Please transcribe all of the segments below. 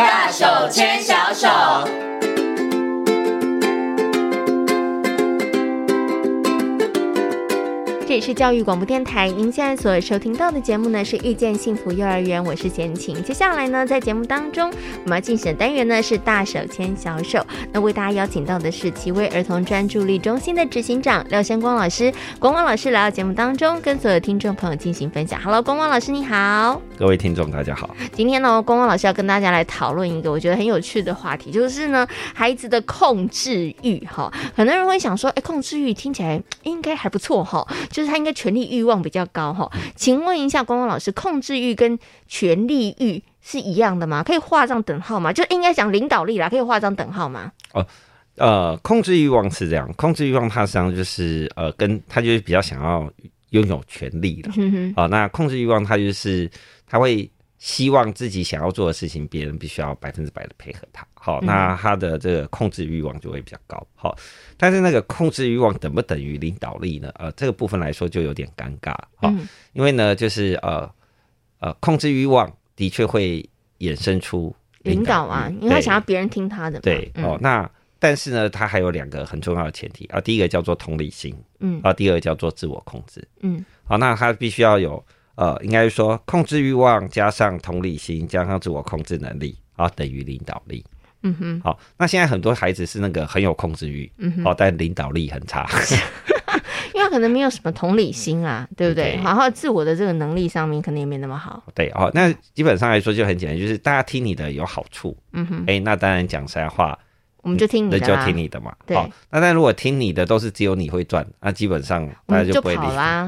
大手牵小手。这里是教育广播电台，您现在所收听到的节目呢是遇见幸福幼儿园，我是贤琴。接下来呢，在节目当中，我们要进行的单元呢是大手牵小手。那为大家邀请到的是奇威儿童专注力中心的执行长廖先光老师，光光老师来到节目当中，跟所有听众朋友进行分享。Hello，光光老师你好，各位听众大家好。今天呢，光光老师要跟大家来讨论一个我觉得很有趣的话题，就是呢孩子的控制欲。哈，很多人会想说，哎，控制欲听起来应该还不错哈。就是他应该权力欲望比较高哈，请问一下光光老师，控制欲跟权力欲是一样的吗？可以画上等号吗？就应该讲领导力啦，可以画上等号吗？哦，呃，控制欲望是这样，控制欲望它实际上就是呃，跟他就是比较想要拥有权力的。嗯哼。哦，那控制欲望他就是他会。希望自己想要做的事情，别人必须要百分之百的配合他。好，那他的这个控制欲望就会比较高。好，但是那个控制欲望等不等于领导力呢？呃，这个部分来说就有点尴尬。好，因为呢，就是呃呃，控制欲望的确会衍生出领导啊，因为他想要别人听他的。对，哦，那但是呢，他还有两个很重要的前提啊，第一个叫做同理心，嗯，啊，第二个叫做自我控制，嗯，好，那他必须要有。呃，应该是说控制欲望加上同理心加上自我控制能力啊，等于领导力。嗯哼，好，那现在很多孩子是那个很有控制欲，嗯哼，哦，但领导力很差，因为可能没有什么同理心啊，对不对？然后自我的这个能力上面可能也没那么好。对哦，那基本上来说就很简单，就是大家听你的有好处。嗯哼，哎，那当然讲实在话。我们就听你的，那就听你的嘛。对。好，那但如果听你的都是只有你会赚，那基本上大家就不会理。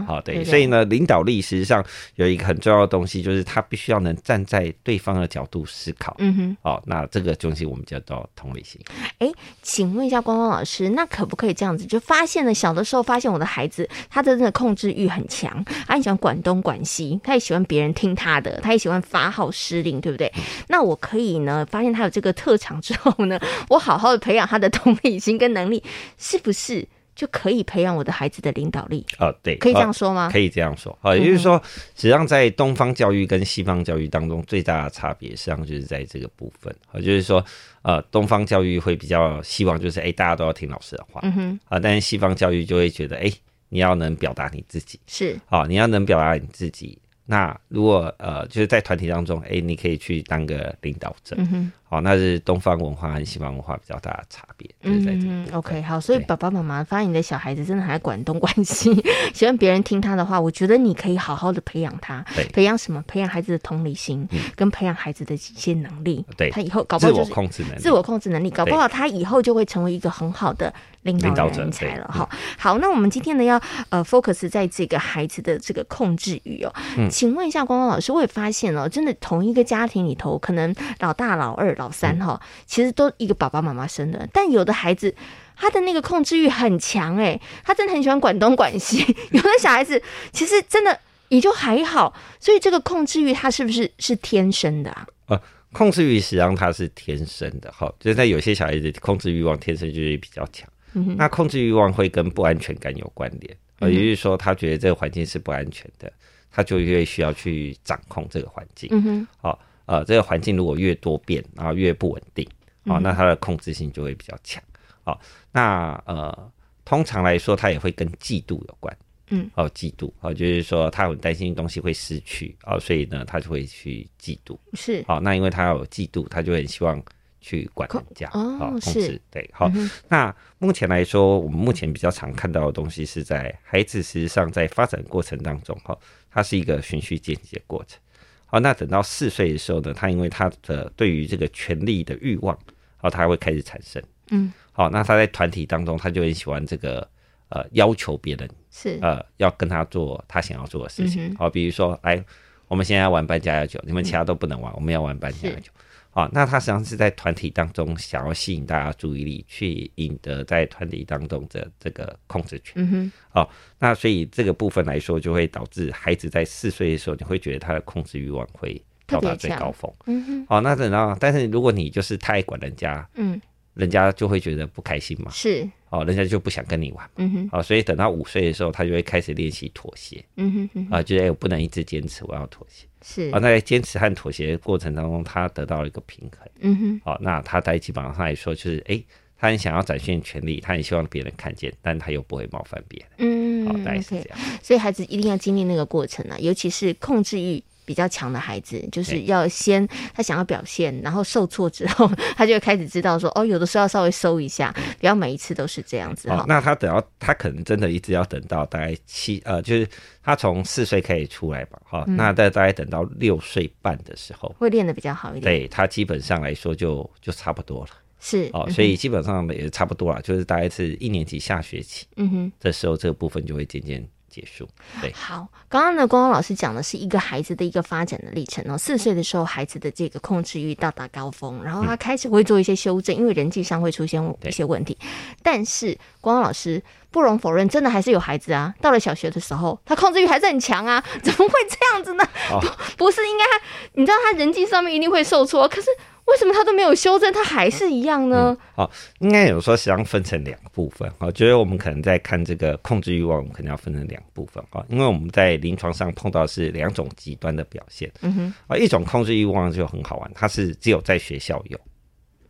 好，对。所以呢，领导力实际上有一个很重要的东西，就是他必须要能站在对方的角度思考。嗯哼。好，那这个东西我们叫做同理心。哎，请问一下光光老师，那可不可以这样子？就发现了小的时候，发现我的孩子他的那个控制欲很强，他很喜欢管东管西，他也喜欢别人听他的，他也喜欢发号施令，对不对？那我可以呢，发现他有这个特长之后呢，我好。好好的培养他的同理心跟能力，是不是就可以培养我的孩子的领导力？呃，对，可以这样说吗？可以这样说。啊，也就是说，实际上在东方教育跟西方教育当中，最大的差别实际上就是在这个部分。啊，就是说，呃，东方教育会比较希望就是，哎，大家都要听老师的话。嗯哼。啊，但是西方教育就会觉得，哎，你要能表达你自己。是。啊，你要能表达你自己。那如果呃，就是在团体当中，哎，你可以去当个领导者。嗯哼。好，那是东方文化和西方文化比较大的差别。嗯，OK，好，所以爸爸妈妈发现你的小孩子真的还管东管西，喜欢别人听他的话，我觉得你可以好好的培养他。培养什么？培养孩子的同理心，跟培养孩子的一些能力。对，他以后搞不好就是自我控制能力。自我控制能力，搞不好他以后就会成为一个很好的领导人才了。哈，好，那我们今天呢要呃 focus 在这个孩子的这个控制欲哦。嗯。请问一下光光老师，我也发现哦，真的同一个家庭里头，可能老大、老二。老三哈，其实都一个爸爸妈妈生的，但有的孩子他的那个控制欲很强哎，他真的很喜欢管东管西。有的小孩子其实真的也就还好，所以这个控制欲他是不是是天生的啊？呃，控制欲实际上他是天生的哈，就是在有些小孩子控制欲望天生就是比较强。嗯，那控制欲望会跟不安全感有关联，呃，也就是说他觉得这个环境是不安全的，他就越需要去掌控这个环境。嗯哼，好。呃，这个环境如果越多变，然后越不稳定，好、哦，那它的控制性就会比较强。好、哦，那呃，通常来说，它也会跟嫉妒有关。嗯，哦，嫉妒，哦，就是说他很担心东西会失去，哦，所以呢，他就会去嫉妒。是，好、哦，那因为他有嫉妒，他就很希望去管人家，哦，哦，控制。对，好、哦，嗯、那目前来说，我们目前比较常看到的东西是在孩子实际上在发展过程当中，哈、哦，它是一个循序渐进的过程。好，那等到四岁的时候呢，他因为他的对于这个权力的欲望，哦，他会开始产生。嗯，好，那他在团体当中，他就很喜欢这个呃要求别人是呃要跟他做他想要做的事情。好，比如说，来，我们现在要玩扮家家酒，你们其他都不能玩，我们要玩扮家家酒。啊，那他实际上是在团体当中想要吸引大家注意力，去赢得在团体当中的这个控制权。嗯哼。哦，那所以这个部分来说，就会导致孩子在四岁的时候，你会觉得他的控制欲望会到达最高峰。嗯哼。好，那等到，但是如果你就是太爱管人家，嗯，人家就会觉得不开心嘛，是。哦，人家就不想跟你玩，嗯哼，哦，所以等到五岁的时候，他就会开始练习妥协，嗯哼，啊，觉得哎，我不能一直坚持，我要妥协，是。啊，那在坚持和妥协的过程当中，他得到了一个平衡，嗯哼，好，那他在基本上来说，就是哎、欸，他很想要展现权利，他很希望别人看见，但他又不会冒犯别人，嗯，好，大概是这样，okay. 所以孩子一定要经历那个过程啊，尤其是控制欲。比较强的孩子，就是要先他想要表现，然后受挫之后，他就会开始知道说，哦，有的时候要稍微收一下，不要每一次都是这样子。哦，那他等到他可能真的一直要等到大概七呃，就是他从四岁开始出来吧，哈、嗯，那大概等到六岁半的时候，会练得比较好一点。对他基本上来说就就差不多了，是哦，所以基本上也差不多了，就是大概是一年级下学期，嗯哼，这时候这个部分就会渐渐。结束。对，好，刚刚呢，光光老师讲的是一个孩子的一个发展的历程哦。四岁的时候，孩子的这个控制欲到达高峰，然后他开始会做一些修正，嗯、因为人际上会出现一些问题。但是光光老师不容否认，真的还是有孩子啊，到了小学的时候，他控制欲还是很强啊，怎么会这样子呢？哦、不，不是应该他，你知道他人际上面一定会受挫，可是。为什么他都没有修正，他还是一样呢？哦，应该有说实际上分成两部分。我觉得我们可能在看这个控制欲望，我们可能要分成两部分啊，因为我们在临床上碰到是两种极端的表现。嗯哼，啊，一种控制欲望就很好玩，它是只有在学校有。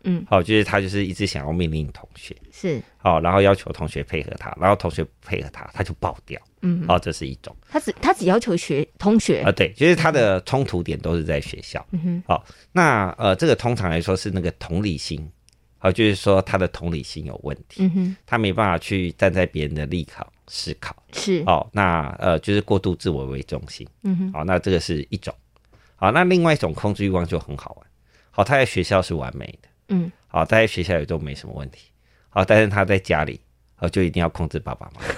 嗯，好，就是他就是一直想要命令同学，是，好，然后要求同学配合他，然后同学配合他，他就爆掉。嗯，好，这是一种。他只他只要求学同学啊，对，就是他的冲突点都是在学校。嗯哼，好，那呃，这个通常来说是那个同理心，好，就是说他的同理心有问题。嗯哼，他没办法去站在别人的立场思考。是，哦，那呃，就是过度自我为中心。嗯哼，好，那这个是一种。好，那另外一种控制欲望就很好玩。好，他在学校是完美的。嗯，好，在学校也都没什么问题。好，但是他在家里，哦，就一定要控制爸爸妈妈。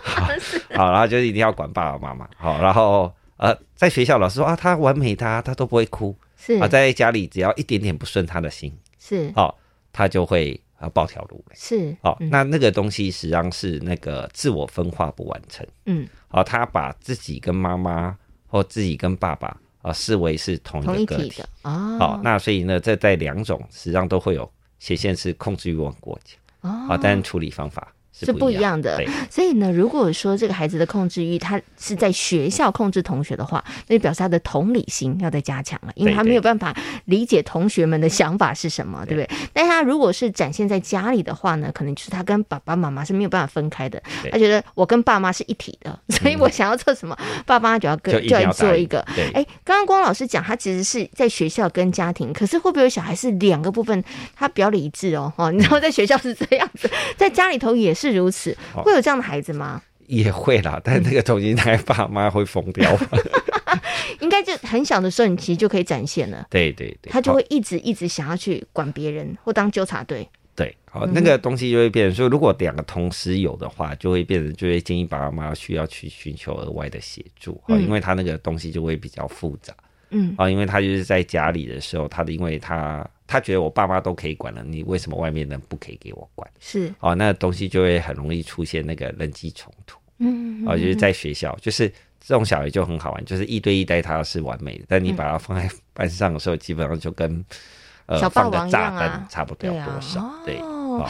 好，好，然后就一定要管爸爸妈妈。好，然后呃，在学校老师说啊，他完美他，他他都不会哭。是啊，在家里只要一点点不顺他的心，是哦，他就会啊暴跳如雷。是哦，那那个东西实际上是那个自我分化不完成。嗯，好，他把自己跟妈妈或自己跟爸爸。啊，视为是同一个个体，哦，好，那所以呢，这在两种实际上都会有显现是控制欲望过强哦，啊，但处理方法。是不一样的，所以呢，如果说这个孩子的控制欲，他是在学校控制同学的话，那就表示他的同理心要再加强了，因为他没有办法理解同学们的想法是什么，对不对？但他如果是展现在家里的话呢，可能就是他跟爸爸妈妈是没有办法分开的，他觉得我跟爸妈是一体的，所以我想要做什么，爸妈就要 跟就要做一个。哎，刚刚光老师讲，他其实是在学校跟家庭，可是会不会有小孩是两个部分，他比较理智哦？哦，你知道在学校是这样子，在家里头也是。是如此，会有这样的孩子吗？哦、也会啦，但那个东西，他爸妈会疯掉。应该就很小的时候，你其实就可以展现了。对对对，他就会一直一直想要去管别人或当纠察队。对，好，那个东西就会变成说，如果两个同时有的话，就会变成就会建议爸爸妈妈需要去寻求额外的协助，嗯，因为他那个东西就会比较复杂。嗯，啊，因为他就是在家里的时候，他的因为他。他觉得我爸妈都可以管了，你为什么外面人不可以给我管？是哦，那东西就会很容易出现那个人际冲突。嗯，嗯，嗯，哦，就是在学校，就是这种小孩就很好玩，就是一对一带他是完美的，但你把他放在班上的时候，基本上就跟呃放个炸弹差不多多少，对，哦。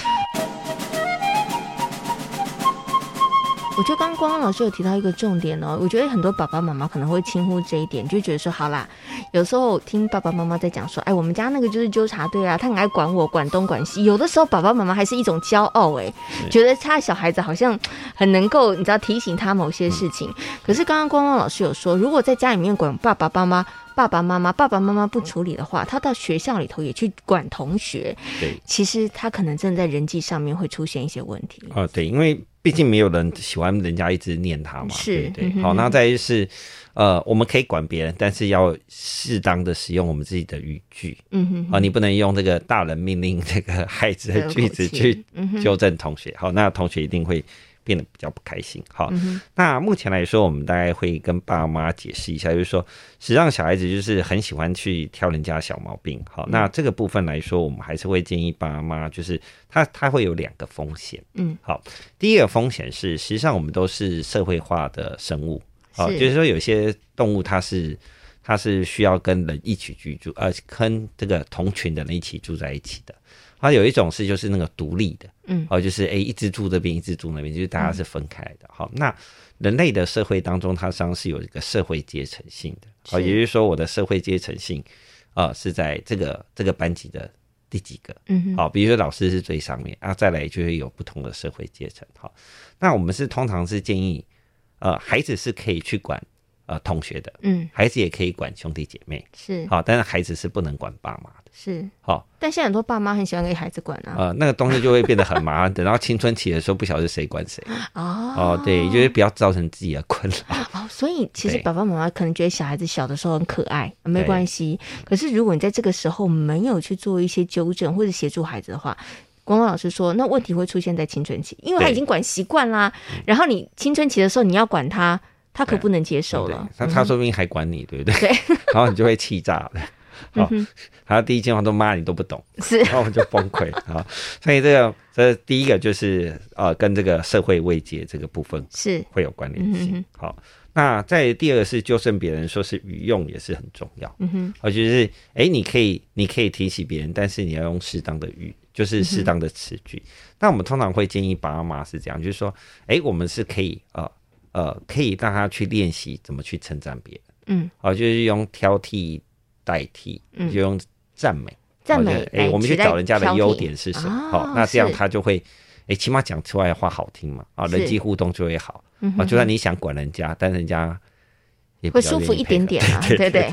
我觉得刚刚光光老师有提到一个重点哦，我觉得很多爸爸妈妈可能会轻忽这一点，就觉得说好啦，有时候听爸爸妈妈在讲说，哎，我们家那个就是纠察队啊，他很爱管我，管东管西。有的时候爸爸妈妈还是一种骄傲，哎，觉得他小孩子好像很能够，你知道提醒他某些事情。可是刚刚光光老师有说，如果在家里面管爸爸妈妈。爸爸妈妈，爸爸妈妈不处理的话，他到学校里头也去管同学。对，其实他可能真的在人际上面会出现一些问题。啊，对，因为毕竟没有人喜欢人家一直念他嘛。是，对，对。好，那再就是，呃，我们可以管别人，但是要适当的使用我们自己的语句。嗯哼。啊，你不能用这个大人命令这个孩子的句子去纠正同学。好，那同学一定会。变得比较不开心。好，嗯，那目前来说，我们大概会跟爸妈解释一下，就是说，实际上小孩子就是很喜欢去挑人家小毛病。好，那这个部分来说，我们还是会建议爸妈，就是他他会有两个风险。嗯，好，第一个风险是，实际上我们都是社会化的生物。好，就是说有些动物它是它是需要跟人一起居住，呃，跟这个同群的人一起住在一起的。好，有一种是就是那个独立的，嗯，哦，就是诶、欸，一直住这边，一直住那边，就是大家是分开的。好、嗯，那人类的社会当中，它实际上是有一个社会阶层性的，好，也就是说我的社会阶层性，啊、呃，是在这个这个班级的第几个，嗯，好，比如说老师是最上面啊，再来就会有不同的社会阶层。好，那我们是通常是建议，呃，孩子是可以去管。呃，同学的，嗯，孩子也可以管兄弟姐妹，是好，但是孩子是不能管爸妈的，是好。但现在很多爸妈很喜欢给孩子管啊，呃，那个东西就会变得很麻烦，等到青春期的时候，不晓得谁管谁。哦哦，对，就是不要造成自己的困扰。哦，所以其实爸爸妈妈可能觉得小孩子小的时候很可爱，没关系。可是如果你在这个时候没有去做一些纠正或者协助孩子的话，光光老师说，那问题会出现在青春期，因为他已经管习惯啦。然后你青春期的时候你要管他。他可不能接受了，他他说不定还管你，对不对？对，然后你就会气炸了。好，他第一句话都骂你都不懂，是，然后我们就崩溃啊。所以这个这第一个就是呃，跟这个社会慰藉这个部分是会有关联性。好，那再第二个是纠正别人，说是语用也是很重要。嗯哼，而就是哎，你可以你可以提起别人，但是你要用适当的语，就是适当的词句。那我们通常会建议爸妈是这样，就是说，哎，我们是可以啊。呃，可以让他去练习怎么去称赞别人，嗯，好、哦，就是用挑剔代替，嗯，就用赞美，赞美，哎、我们去找人家的优点是什么？好、那这样他就会，哎、欸，起码讲出来的话好听嘛，啊、哦，人际互动就会好，啊、哦，就算你想管人家，但人家也会舒服一点点啊，对 对，对。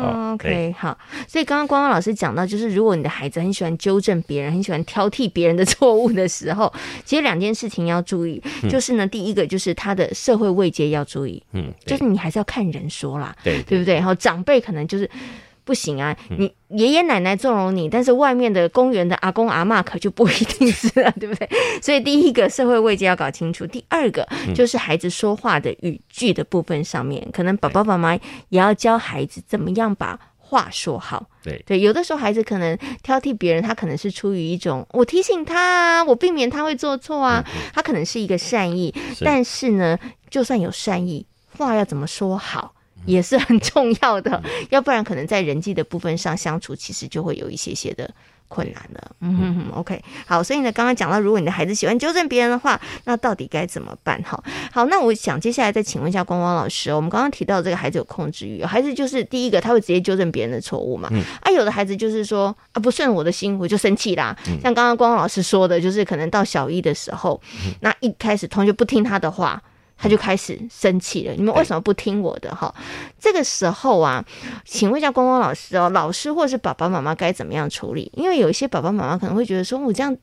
哦、OK，好，所以刚刚光光老师讲到，就是如果你的孩子很喜欢纠正别人，很喜欢挑剔别人的 错误的时候，其实两件事情要注意，嗯、就是呢，第一个就是他的社会位阶要注意，嗯，就是你还是要看人说啦，对，对不对？然后长辈可能就是。不行啊！你爷爷奶奶纵容你，但是外面的公园的阿公阿嬷可就不一定是了，对不对？所以第一个社会位阶要搞清楚，第二个就是孩子说话的语句的部分上面，可能爸爸妈妈也要教孩子怎么样把话说好。对对，有的时候孩子可能挑剔别人，他可能是出于一种我提醒他啊，我避免他会做错啊，他可能是一个善意，但是呢，就算有善意，话要怎么说好？也是很重要的，要不然可能在人际的部分上相处，其实就会有一些些的困难了。嗯哼哼，OK，好，所以呢，刚刚讲到，如果你的孩子喜欢纠正别人的话，那到底该怎么办？哈，好，那我想接下来再请问一下光光老师，我们刚刚提到这个孩子有控制欲，孩子就是第一个他会直接纠正别人的错误嘛？啊，有的孩子就是说啊，不顺我的心，我就生气啦。像刚刚光光老师说的，就是可能到小一的时候，那一开始同学不听他的话。他就开始生气了，你们为什么不听我的？哈，这个时候啊，请问一下光光老师哦，老师或者是爸爸妈妈该怎么样处理？因为有一些爸爸妈妈可能会觉得说，我这样，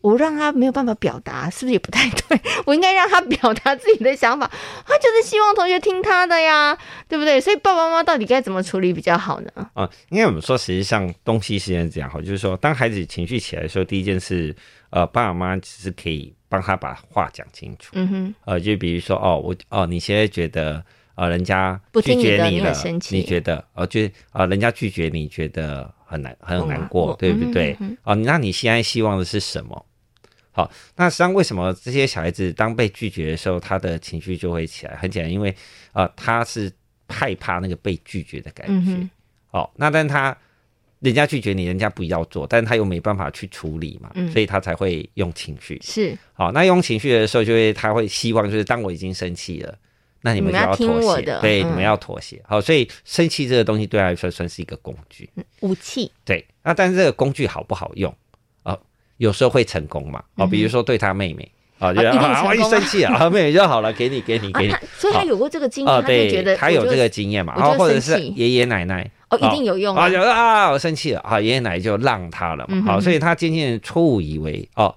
我让他没有办法表达，是不是也不太对？我应该让他表达自己的想法，他就是希望同学听他的呀，对不对？所以爸爸妈妈到底该怎么处理比较好呢？啊，因为我们说，实际上东西是这样哈，就是说，当孩子情绪起来的时候，第一件事，呃，爸爸妈妈其实可以。帮他把话讲清楚，嗯哼，呃，就比如说，哦，我，哦，你现在觉得，呃，人家拒绝你了，你，你，你觉得，哦，就，呃，人家拒绝你觉得很难，很难过，对不对？嗯、哦，那你现在希望的是什么？好，那实际上为什么这些小孩子当被拒绝的时候，他的情绪就会起来？很简单，因为，呃，他是害怕那个被拒绝的感觉。嗯、哦，那但他。人家拒绝你，人家不要做，但是他又没办法去处理嘛，嗯、所以他才会用情绪。是，好，那用情绪的时候，就会他会希望就是当我已经生气了，那你们就要妥协，对，嗯、你们要妥协。好，所以生气这个东西对他来说算是一个工具，武器。对，那但是这个工具好不好用啊？有时候会成功嘛，啊，比如说对他妹妹。啊，就啊，我一生气 啊，妹妹就好了，给你，给你，给你。所以他有过这个经验，他就觉得他有这个经验嘛，然后或者是爷爷奶奶哦，一定有用啊，有啊，我生气了啊，爷爷奶奶就让他了嘛，好，所以他渐渐错误以为哦，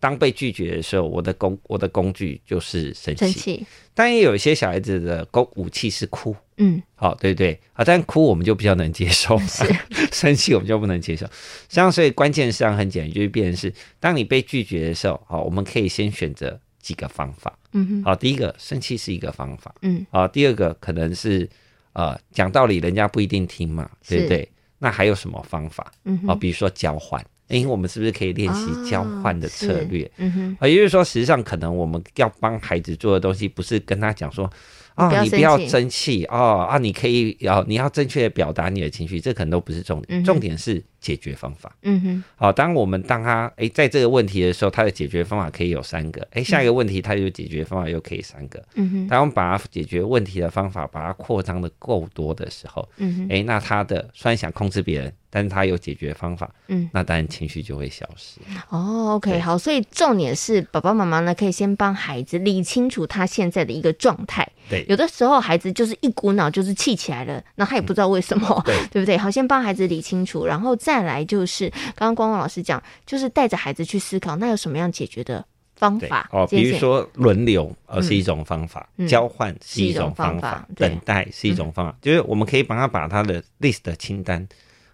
当被拒绝的时候，我的工我的工具就是生气，但也有一些小孩子的工武器是哭。嗯，好，对对啊，但哭我们就比较能接受，是。生气我们就不能接受。实际上，所以关键实际上很简单，就是变成是，当你被拒绝的时候，好，我们可以先选择几个方法。嗯哼，好，第一个生气是一个方法。嗯，好，第二个可能是呃讲道理，人家不一定听嘛，对不对？那还有什么方法？嗯，好，比如说交换，哎，我们是不是可以练习交换的策略？嗯哼，啊，也就是说，实际上可能我们要帮孩子做的东西，不是跟他讲说。啊、哦，你不要生气哦！啊，你可以要你要正确的表达你的情绪，这可能都不是重点，嗯、重点是解决方法。嗯哼，好，当我们当他哎、欸、在这个问题的时候，他的解决方法可以有三个，哎、欸，下一个问题他有解决方法又可以三个。嗯哼，当我们把它解决问题的方法把它扩张的够多的时候，嗯哼，哎、欸，那他的虽然想控制别人。但是他有解决方法，嗯，那当然情绪就会消失。哦，OK，好，所以重点是爸爸妈妈呢，可以先帮孩子理清楚他现在的一个状态。对，有的时候孩子就是一股脑就是气起来了，那他也不知道为什么，嗯、对，对不对？好，先帮孩子理清楚，然后再来就是刚刚光光老师讲，就是带着孩子去思考，那有什么样解决的方法？哦，比如说轮流，呃，是一种方法；嗯、交换是一种方法；嗯、等待是一种方法。嗯、就是我们可以帮他把他的 list 的清单。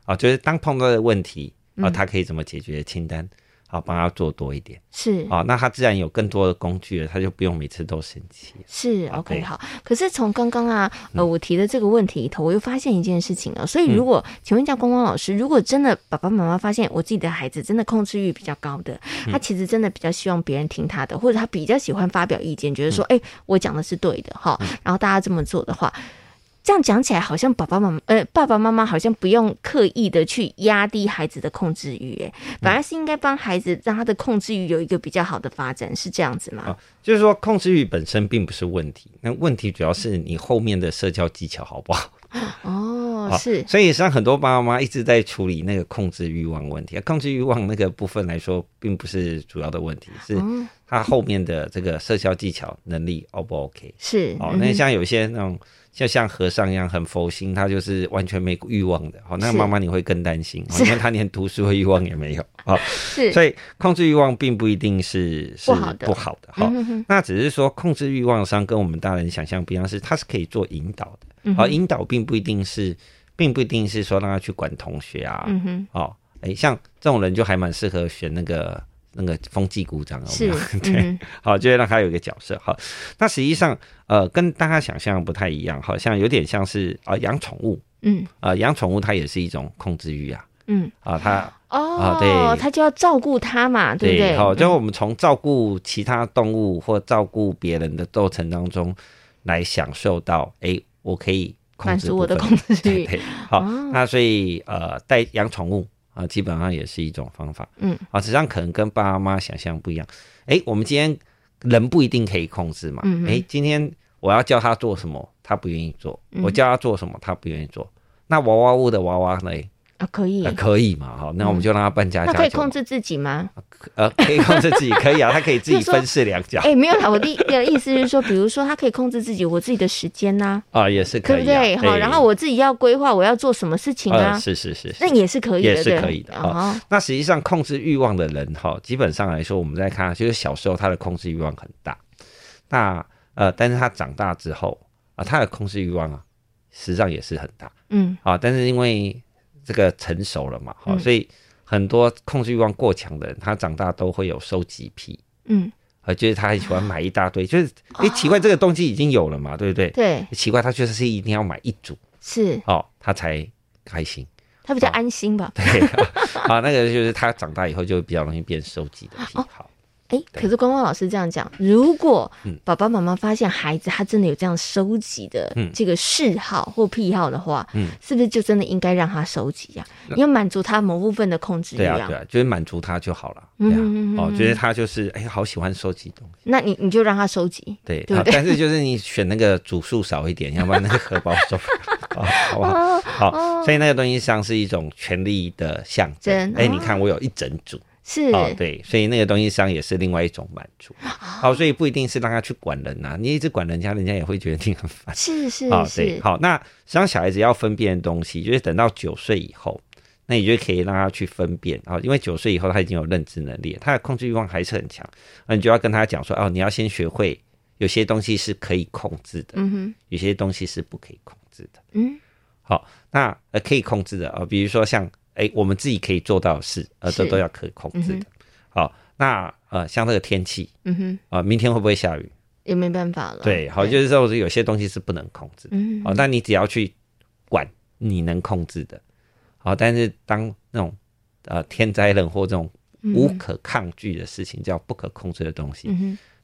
啊，就是当碰到的问题啊，他可以怎么解决的清单，好帮他做多一点，是。啊，那他自然有更多的工具了，他就不用每次都生气。是 OK 好，可是从刚刚啊，呃，我提的这个问题里头，我又发现一件事情啊。所以如果请问一下光光老师，如果真的爸爸妈妈发现我自己的孩子真的控制欲比较高的，他其实真的比较希望别人听他的，或者他比较喜欢发表意见，觉得说，哎，我讲的是对的哈，然后大家这么做的话。这样讲起来，好像爸爸妈妈，呃，爸爸妈妈好像不用刻意的去压低孩子的控制欲，哎，反而是应该帮孩子让他的控制欲有一个比较好的发展，是这样子吗？哦，就是说控制欲本身并不是问题，那问题主要是你后面的社交技巧好不好？哦，是，所以实际上很多爸爸妈妈一直在处理那个控制欲望问题，控制欲望那个部分来说，并不是主要的问题，是他后面的这个社交技巧能力 O 不 OK？是，哦，那像有些那种。就像和尚一样很佛心，他就是完全没欲望的。好，那妈妈你会更担心，因为他连读书的欲望也没有。啊，是，所以控制欲望并不一定是是不好的。好，那只是说控制欲望上跟我们大人想象不一样，是他是可以做引导的。好，引导并不一定是，并不一定是说让他去管同学啊。嗯哼。哦，哎，像这种人就还蛮适合选那个。那个风纪股长是，对，嗯、好，就会让他有一个角色。好，那实际上，呃，跟大家想象不太一样，好像有点像是啊，养宠物，嗯，啊，养宠物它也是一种控制欲啊，嗯，啊，它哦，啊，对，它就要照顾它嘛，对不对？好，就我们从照顾其他动物或照顾别人的过程当中来享受到，哎、欸，我可以满足我的控制欲，对，好，哦、那所以呃，带养宠物。啊，基本上也是一种方法。嗯，啊，实际上可能跟爸妈想象不一样。哎、欸，我们今天人不一定可以控制嘛。嗯，哎、欸，今天我要叫他做什么，他不愿意做；我叫他做什么，他不愿意做。那娃娃屋的娃娃呢？啊，可以，啊、可以嘛？好，那我们就让他扮家家酒。他可以控制自己吗？呃，可以控制自己，可以啊，他可以自己分饰两角。哎、欸，没有啦，我的的意思是说，比如说他可以控制自己，我自己的时间呐。啊，也是可以、啊，对不对？好，然后我自己要规划我要做什么事情啊？呃、是是是，是，那也是可以的，也是可以的。好、哦，那实际上控制欲望的人哈，基本上来说，我们在看，就是小时候他的控制欲望很大，那呃，但是他长大之后啊，他的控制欲望啊，实际上也是很大。嗯，啊，但是因为这个成熟了嘛，好，所以很多控制欲望过强的人，他长大都会有收集癖，嗯，啊，就是他很喜欢买一大堆，就是哎，奇怪，这个东西已经有了嘛，对不对？对，奇怪，他确实是一定要买一组，是。哦，他才开心，他比较安心吧？对，啊，那个就是他长大以后就比较容易变收集的癖好。哎、欸，可是光光老师这样讲，如果爸爸妈妈发现孩子他真的有这样收集的这个嗜好或癖好的话，嗯，是不是就真的应该让他收集呀、啊？要满足他某部分的控制欲啊？对啊，就是满足他就好了。嗯。哦，觉得他就是哎，好喜欢收集东西。那你你就让他收集。对，对，对。但是就是你选那个组数少一点，要不然那个荷包收好，好不好？好，所以那个东西像是一种权力的象征。哎、欸，你看我有一整组。是哦，对，所以那个东西上也是另外一种满足。好，所以不一定是让他去管人呐、啊，你一直管人家，人家也会觉得你很烦。是是啊，对，好，那实际上小孩子要分辨的东西，就是等到九岁以后，那你就可以让他去分辨啊，因为九岁以后他已经有认知能力，他的控制欲望还是很强，那你就要跟他讲说，哦，你要先学会有些东西是可以控制的，嗯哼，有些东西是不可以控制的，嗯，好，那呃可以控制的啊，比如说像。哎、欸，我们自己可以做到的事，呃，这都要可以控制的。嗯、好，那呃，像这个天气，嗯哼，啊、呃，明天会不会下雨？也没办法了。对，好，就是说有些东西是不能控制的。嗯，好，那你只要去管你能控制的。好，但是当那种呃天灾人祸这种无可抗拒的事情，叫不可控制的东西，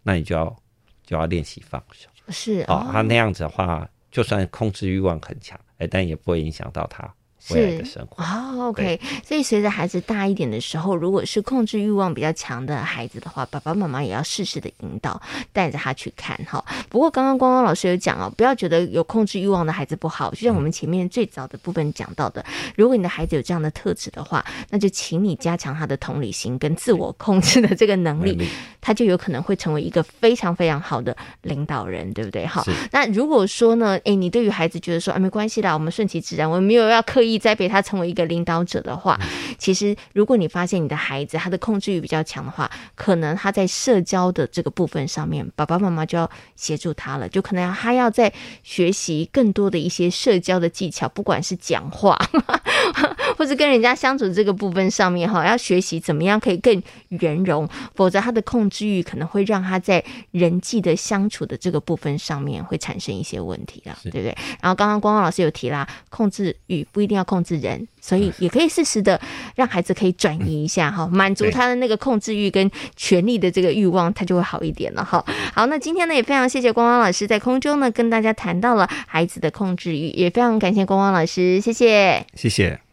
那你就要就要练习放手。是，哦，他那样子的话，就算控制欲望很强，哎，但也不会影响到他。未来的生活。哦，OK。所以随着孩子大一点的时候，如果是控制欲望比较强的孩子的话，爸爸妈妈也要适时的引导，带着他去看哈。不过刚刚光光老师有讲哦，不要觉得有控制欲望的孩子不好，就像我们前面最早的部分讲到的，如果你的孩子有这样的特质的话，那就请你加强他的同理心跟自我控制的这个能力，他就有可能会成为一个非常非常好的领导人，对不对？好，那如果说呢，哎，你对于孩子觉得说，啊，没关系啦，我们顺其自然，我们没有要刻意栽培他成为一个领导者的话，其实如果你发现你的孩子他的控制欲比较强的话，可能他在社交的这个部分上面，爸爸妈妈就要协助他了，就可能他要在学习更多的一些社交的技巧，不管是讲话，或者跟人家相处这个部分上面哈，要学习怎么样可以更圆融，否则他的控制欲可能会让他在人际的相处的这个部分上面会产生一些问题了，对不对？然后刚刚光光老师有提啦，控制欲不一定要控制人，所以也可以适时的让孩子可以转移一下哈，满足他的那个控制欲跟权力的这个欲望，他就会好一点了哈。好，那今天呢也非常谢谢光光老师在空中呢跟大家谈到了孩子的控制欲，也非常感谢光光老师，谢谢，谢谢。